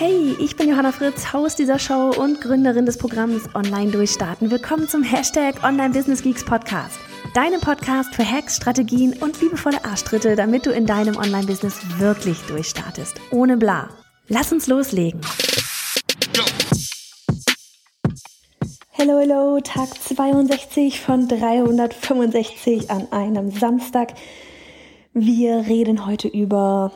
Hey, ich bin Johanna Fritz, Haus dieser Show und Gründerin des Programms Online Durchstarten. Willkommen zum Hashtag Online Business Geeks Podcast. Deinem Podcast für Hacks, Strategien und liebevolle Arschtritte, damit du in deinem Online-Business wirklich durchstartest. Ohne bla. Lass uns loslegen. Hello, hello, Tag 62 von 365 an einem Samstag. Wir reden heute über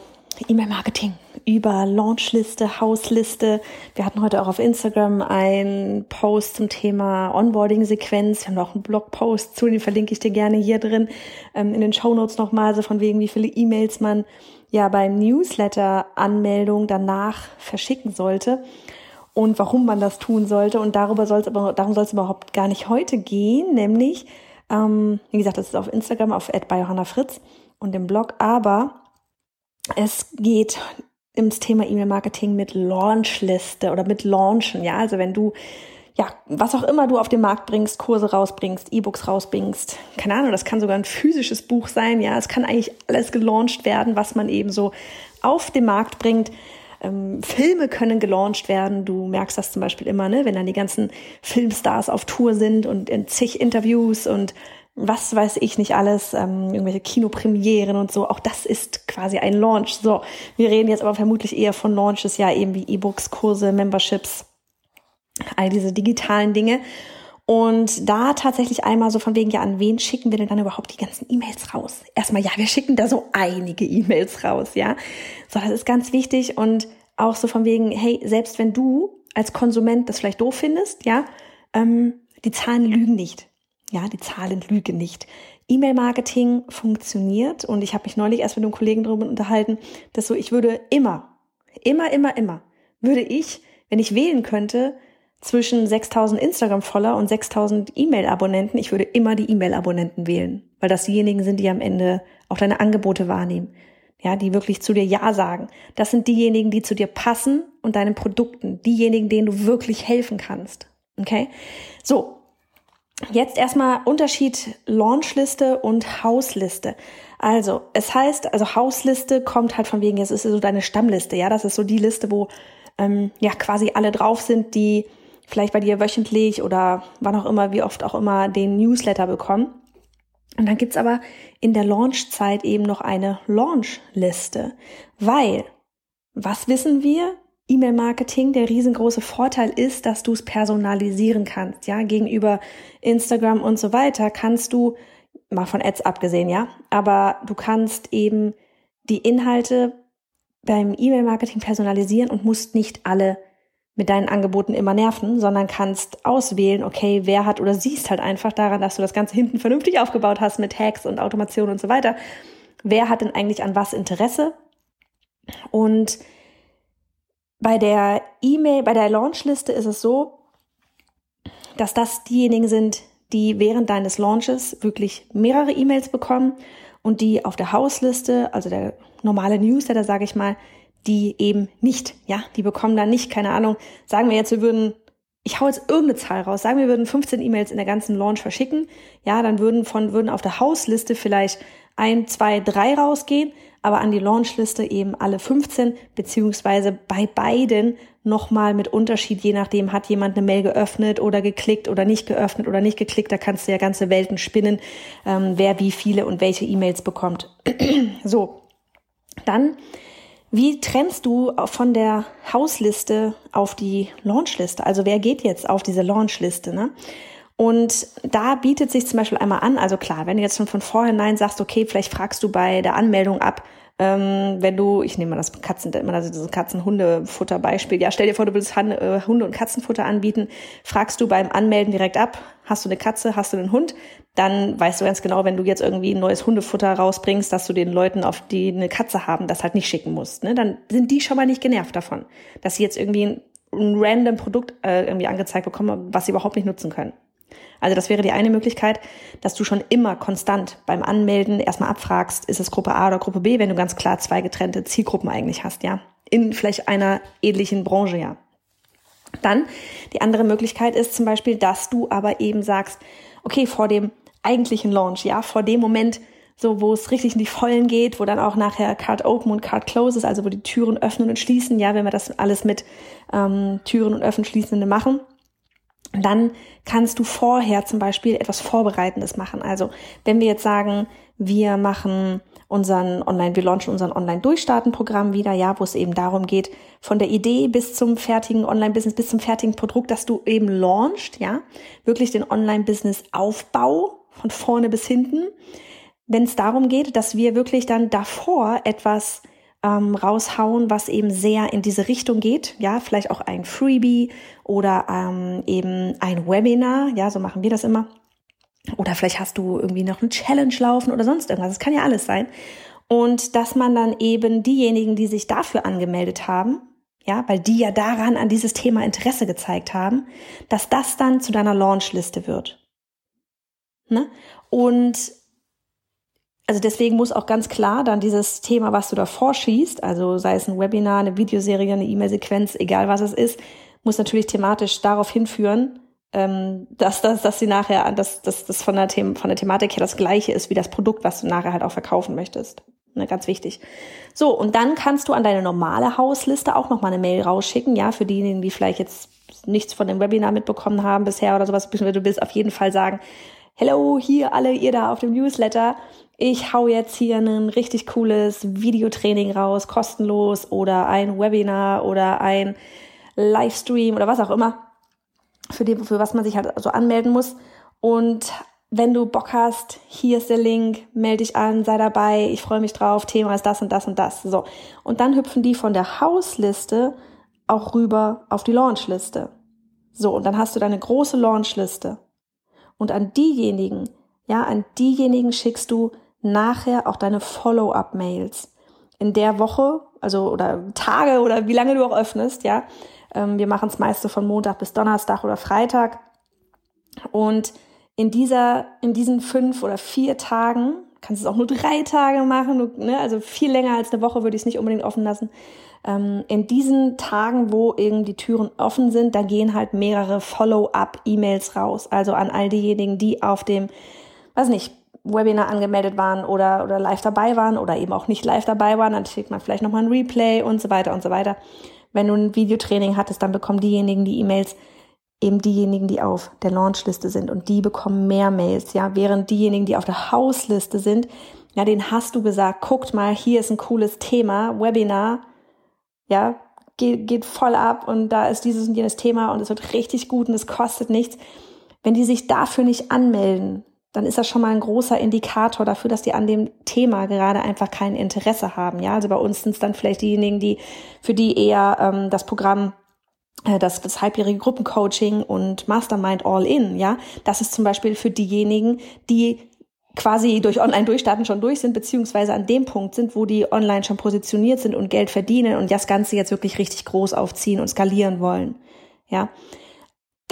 E-Mail-Marketing über Launchliste, Hausliste. Wir hatten heute auch auf Instagram einen Post zum Thema Onboarding-Sequenz. Wir haben auch einen Blogpost zu, den verlinke ich dir gerne hier drin ähm, in den Show Notes nochmal, so von wegen, wie viele E-Mails man ja beim Newsletter-Anmeldung danach verschicken sollte und warum man das tun sollte. Und darüber soll es aber, darum soll es überhaupt gar nicht heute gehen, nämlich, ähm, wie gesagt, das ist auf Instagram, auf Fritz und im Blog, aber es geht ins Thema E-Mail-Marketing mit Launchliste oder mit Launchen. Ja, also wenn du ja, was auch immer du auf den Markt bringst, Kurse rausbringst, E-Books rausbringst, keine Ahnung, das kann sogar ein physisches Buch sein, ja, es kann eigentlich alles gelauncht werden, was man eben so auf den Markt bringt. Ähm, Filme können gelauncht werden. Du merkst das zum Beispiel immer, ne, wenn dann die ganzen Filmstars auf Tour sind und in zig Interviews und was weiß ich nicht alles, ähm, irgendwelche Kinopremieren und so. Auch das ist quasi ein Launch. So, wir reden jetzt aber vermutlich eher von Launches, ja eben wie E-Books, Kurse, Memberships, all diese digitalen Dinge. Und da tatsächlich einmal so von wegen, ja, an wen schicken wir denn dann überhaupt die ganzen E-Mails raus? Erstmal, ja, wir schicken da so einige E-Mails raus, ja. So, das ist ganz wichtig und auch so von wegen, hey, selbst wenn du als Konsument das vielleicht doof findest, ja, ähm, die Zahlen lügen nicht. Ja, die Zahlen lügen nicht. E-Mail-Marketing funktioniert und ich habe mich neulich erst mit einem Kollegen darüber unterhalten, dass so, ich würde immer, immer, immer, immer, würde ich, wenn ich wählen könnte, zwischen 6000 Instagram-Follower und 6000 E-Mail-Abonnenten, ich würde immer die E-Mail-Abonnenten wählen, weil das diejenigen sind, die am Ende auch deine Angebote wahrnehmen. Ja, die wirklich zu dir Ja sagen. Das sind diejenigen, die zu dir passen und deinen Produkten, diejenigen, denen du wirklich helfen kannst. Okay? So, Jetzt erstmal Unterschied Launchliste und Hausliste. Also, es heißt, also Hausliste kommt halt von wegen, es ist so deine Stammliste, ja, das ist so die Liste, wo ähm, ja quasi alle drauf sind, die vielleicht bei dir wöchentlich oder wann auch immer, wie oft auch immer den Newsletter bekommen. Und dann gibt's aber in der Launchzeit eben noch eine Launchliste, weil was wissen wir? E-Mail-Marketing, der riesengroße Vorteil ist, dass du es personalisieren kannst, ja, gegenüber Instagram und so weiter kannst du, mal von Ads abgesehen, ja, aber du kannst eben die Inhalte beim E-Mail-Marketing personalisieren und musst nicht alle mit deinen Angeboten immer nerven, sondern kannst auswählen, okay, wer hat oder siehst halt einfach daran, dass du das Ganze hinten vernünftig aufgebaut hast mit Hacks und Automation und so weiter. Wer hat denn eigentlich an was Interesse? Und bei der E-Mail, bei der Launchliste ist es so, dass das diejenigen sind, die während deines Launches wirklich mehrere E-Mails bekommen und die auf der Hausliste, also der normale Newsletter, sage ich mal, die eben nicht, ja, die bekommen dann nicht, keine Ahnung, sagen wir jetzt, wir würden, ich hau jetzt irgendeine Zahl raus, sagen wir würden 15 E-Mails in der ganzen Launch verschicken, ja, dann würden von, würden auf der Hausliste vielleicht ein, zwei, drei rausgehen, aber an die Launchliste eben alle 15, beziehungsweise bei beiden nochmal mit Unterschied, je nachdem, hat jemand eine Mail geöffnet oder geklickt oder nicht geöffnet oder nicht geklickt, da kannst du ja ganze Welten spinnen, ähm, wer wie viele und welche E-Mails bekommt. so, dann, wie trennst du von der Hausliste auf die Launchliste? Also wer geht jetzt auf diese Launchliste? Ne? Und da bietet sich zum Beispiel einmal an, also klar, wenn du jetzt schon von vorhinein sagst, okay, vielleicht fragst du bei der Anmeldung ab, ähm, wenn du, ich nehme mal das Katzen, immer das Katzen-Hundefutter-Beispiel, ja, stell dir vor, du willst äh, Hunde- und Katzenfutter anbieten, fragst du beim Anmelden direkt ab, hast du eine Katze, hast du einen Hund, dann weißt du ganz genau, wenn du jetzt irgendwie ein neues Hundefutter rausbringst, dass du den Leuten, auf die eine Katze haben, das halt nicht schicken musst. Ne? Dann sind die schon mal nicht genervt davon, dass sie jetzt irgendwie ein random Produkt äh, irgendwie angezeigt bekommen, was sie überhaupt nicht nutzen können. Also das wäre die eine Möglichkeit, dass du schon immer konstant beim Anmelden erstmal abfragst, ist es Gruppe A oder Gruppe B, wenn du ganz klar zwei getrennte Zielgruppen eigentlich hast, ja. In vielleicht einer ähnlichen Branche, ja. Dann die andere Möglichkeit ist zum Beispiel, dass du aber eben sagst, okay, vor dem eigentlichen Launch, ja, vor dem Moment, so wo es richtig in die Vollen geht, wo dann auch nachher Card Open und Card Close ist, also wo die Türen öffnen und schließen, ja, wenn wir das alles mit ähm, Türen und Öffnen schließende machen, dann kannst du vorher zum Beispiel etwas Vorbereitendes machen. Also wenn wir jetzt sagen, wir machen unseren Online, wir launchen unseren Online-Durchstarten-Programm wieder, ja, wo es eben darum geht, von der Idee bis zum fertigen Online-Business, bis zum fertigen Produkt, dass du eben launchst, ja, wirklich den Online-Business-Aufbau von vorne bis hinten. Wenn es darum geht, dass wir wirklich dann davor etwas ähm, raushauen, was eben sehr in diese Richtung geht. Ja, vielleicht auch ein Freebie oder ähm, eben ein Webinar. Ja, so machen wir das immer. Oder vielleicht hast du irgendwie noch eine Challenge laufen oder sonst irgendwas. Das kann ja alles sein. Und dass man dann eben diejenigen, die sich dafür angemeldet haben, ja, weil die ja daran an dieses Thema Interesse gezeigt haben, dass das dann zu deiner Launchliste wird. Ne? Und also deswegen muss auch ganz klar dann dieses Thema, was du da vorschießt, also sei es ein Webinar, eine Videoserie, eine E-Mail-Sequenz, egal was es ist, muss natürlich thematisch darauf hinführen, ähm, dass, dass, dass sie nachher, dass, dass das von der, The von der Thematik her das gleiche ist wie das Produkt, was du nachher halt auch verkaufen möchtest. Ne, ganz wichtig. So, und dann kannst du an deine normale Hausliste auch nochmal eine Mail rausschicken, ja, für diejenigen, die vielleicht jetzt nichts von dem Webinar mitbekommen haben bisher oder sowas, du willst auf jeden Fall sagen, hello, hier alle ihr da auf dem Newsletter ich hau jetzt hier ein richtig cooles Videotraining raus, kostenlos oder ein Webinar oder ein Livestream oder was auch immer, für, die, für was man sich halt so anmelden muss. Und wenn du Bock hast, hier ist der Link, melde dich an, sei dabei, ich freue mich drauf, Thema ist das und das und das. So. Und dann hüpfen die von der Hausliste auch rüber auf die Launchliste. So, und dann hast du deine große Launchliste. Und an diejenigen, ja, an diejenigen schickst du nachher auch deine Follow-up-Mails. In der Woche, also oder Tage oder wie lange du auch öffnest, ja. Ähm, wir machen es meist von Montag bis Donnerstag oder Freitag. Und in dieser, in diesen fünf oder vier Tagen, kannst du es auch nur drei Tage machen, ne, also viel länger als eine Woche würde ich es nicht unbedingt offen lassen. Ähm, in diesen Tagen, wo irgendwie die Türen offen sind, da gehen halt mehrere Follow-up-E-Mails raus. Also an all diejenigen, die auf dem, weiß nicht, Webinar angemeldet waren oder, oder live dabei waren oder eben auch nicht live dabei waren, dann schickt man vielleicht nochmal ein Replay und so weiter und so weiter. Wenn du ein Videotraining hattest, dann bekommen diejenigen die E-Mails, eben diejenigen, die auf der Launchliste sind und die bekommen mehr Mails, ja, während diejenigen, die auf der Hausliste sind, ja, den hast du gesagt, guckt mal, hier ist ein cooles Thema, Webinar, ja, geht, geht voll ab und da ist dieses und jenes Thema und es wird richtig gut und es kostet nichts. Wenn die sich dafür nicht anmelden, dann ist das schon mal ein großer Indikator dafür, dass die an dem Thema gerade einfach kein Interesse haben. Ja, also bei uns sind es dann vielleicht diejenigen, die für die eher ähm, das Programm äh, das, das halbjährige Gruppencoaching und Mastermind All In, ja, das ist zum Beispiel für diejenigen, die quasi durch Online-Durchstarten schon durch sind, beziehungsweise an dem Punkt sind, wo die online schon positioniert sind und Geld verdienen und das Ganze jetzt wirklich richtig groß aufziehen und skalieren wollen. Ja,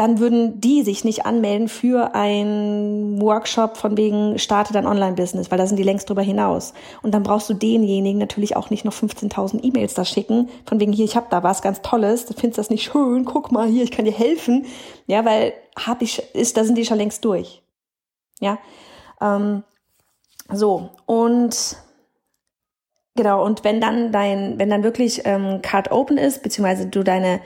dann würden die sich nicht anmelden für einen Workshop von wegen starte dein Online-Business, weil da sind die längst drüber hinaus. Und dann brauchst du denjenigen natürlich auch nicht noch 15.000 E-Mails da schicken, von wegen hier, ich habe da was ganz Tolles, du findest das nicht schön, guck mal hier, ich kann dir helfen. Ja, weil hab ich, ist, da sind die schon längst durch. Ja, ähm, so und genau und wenn dann dein, wenn dann wirklich ähm, Card Open ist, beziehungsweise du deine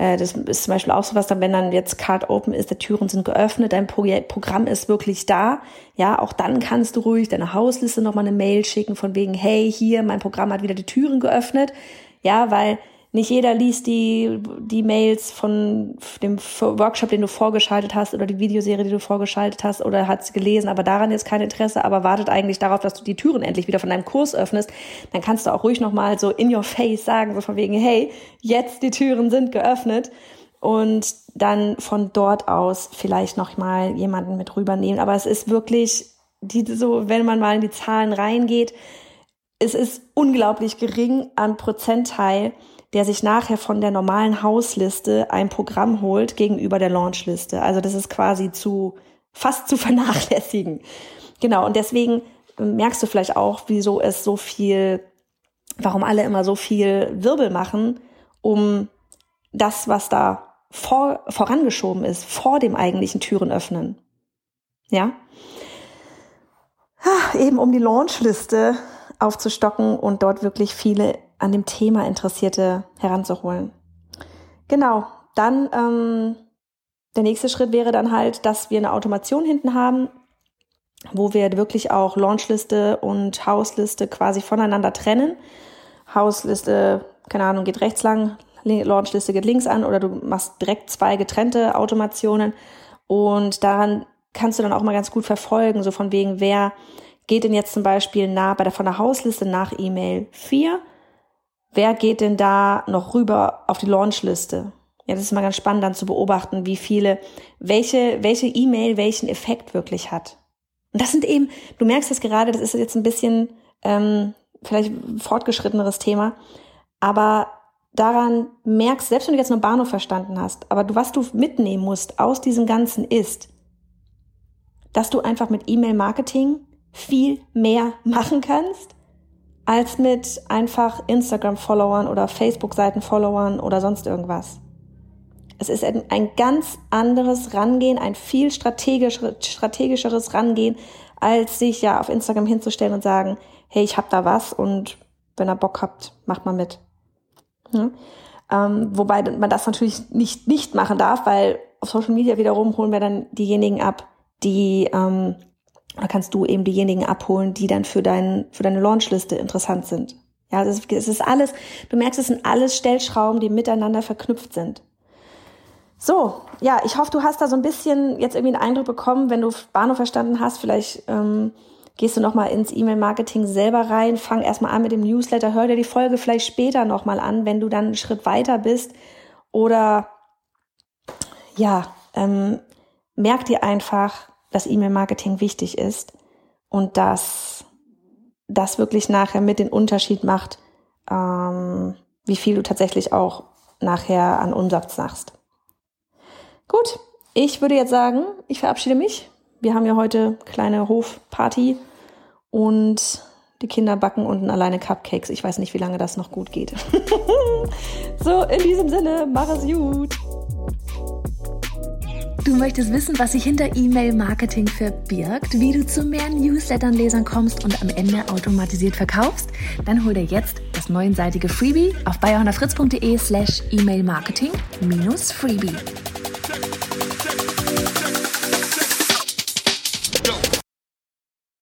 äh, das ist zum Beispiel auch so was, dann, wenn dann jetzt Card Open ist, die Türen sind geöffnet, dein Pro Programm ist wirklich da. Ja, auch dann kannst du ruhig deine Hausliste nochmal eine Mail schicken von wegen, hey, hier, mein Programm hat wieder die Türen geöffnet. Ja, weil nicht jeder liest die, die Mails von dem Workshop, den du vorgeschaltet hast oder die Videoserie, die du vorgeschaltet hast oder hat sie gelesen, aber daran jetzt kein Interesse, aber wartet eigentlich darauf, dass du die Türen endlich wieder von deinem Kurs öffnest, dann kannst du auch ruhig nochmal so in your face sagen, so von wegen, hey, jetzt die Türen sind geöffnet und dann von dort aus vielleicht nochmal jemanden mit rübernehmen. Aber es ist wirklich, die, so, wenn man mal in die Zahlen reingeht, es ist unglaublich gering an Prozentteil, der sich nachher von der normalen Hausliste ein Programm holt gegenüber der Launchliste. Also das ist quasi zu fast zu vernachlässigen. Genau, und deswegen merkst du vielleicht auch, wieso es so viel, warum alle immer so viel Wirbel machen, um das, was da vor, vorangeschoben ist, vor dem eigentlichen Türen öffnen. Ja? Ah, eben um die Launchliste aufzustocken und dort wirklich viele an dem Thema Interessierte heranzuholen. Genau, dann ähm, der nächste Schritt wäre dann halt, dass wir eine Automation hinten haben, wo wir wirklich auch Launchliste und Hausliste quasi voneinander trennen. Hausliste, keine Ahnung, geht rechts lang, Launchliste geht links an oder du machst direkt zwei getrennte Automationen und daran kannst du dann auch mal ganz gut verfolgen, so von wegen, wer geht denn jetzt zum Beispiel nach, bei der, von der Hausliste nach E-Mail 4, wer geht denn da noch rüber auf die Launchliste? Ja, das ist mal ganz spannend dann zu beobachten, wie viele, welche, welche E-Mail welchen Effekt wirklich hat. Und das sind eben, du merkst das gerade, das ist jetzt ein bisschen ähm, vielleicht fortgeschritteneres Thema, aber daran merkst, selbst wenn du jetzt nur Bahnhof verstanden hast, aber du, was du mitnehmen musst aus diesem Ganzen ist, dass du einfach mit E-Mail-Marketing viel mehr machen kannst, als mit einfach Instagram-Followern oder Facebook-Seiten-Followern oder sonst irgendwas. Es ist ein ganz anderes Rangehen, ein viel strategischeres Rangehen, als sich ja auf Instagram hinzustellen und sagen, hey, ich hab da was und wenn ihr Bock habt, macht mal mit. Ja? Ähm, wobei man das natürlich nicht, nicht machen darf, weil auf Social Media wiederum holen wir dann diejenigen ab, die, ähm, da kannst du eben diejenigen abholen, die dann für, dein, für deine Launchliste interessant sind. Ja, es ist, ist alles, du merkst, es sind alles Stellschrauben, die miteinander verknüpft sind. So, ja, ich hoffe, du hast da so ein bisschen jetzt irgendwie einen Eindruck bekommen, wenn du Bahnhof verstanden hast. Vielleicht ähm, gehst du nochmal ins E-Mail-Marketing selber rein, fang erstmal an mit dem Newsletter, hör dir die Folge vielleicht später nochmal an, wenn du dann einen Schritt weiter bist. Oder ja, ähm, merk dir einfach, dass E-Mail-Marketing wichtig ist und dass das wirklich nachher mit den Unterschied macht, ähm, wie viel du tatsächlich auch nachher an Umsatz machst. Gut, ich würde jetzt sagen, ich verabschiede mich. Wir haben ja heute kleine Hofparty und die Kinder backen unten alleine Cupcakes. Ich weiß nicht, wie lange das noch gut geht. so, in diesem Sinne, mach es gut. Du möchtest wissen, was sich hinter E-Mail-Marketing verbirgt, wie du zu mehr Newslettern-Lesern kommst und am Ende automatisiert verkaufst? Dann hol dir jetzt das neunseitige Freebie auf bayerhonnerfritz.de slash E-Mail-Marketing minus Freebie.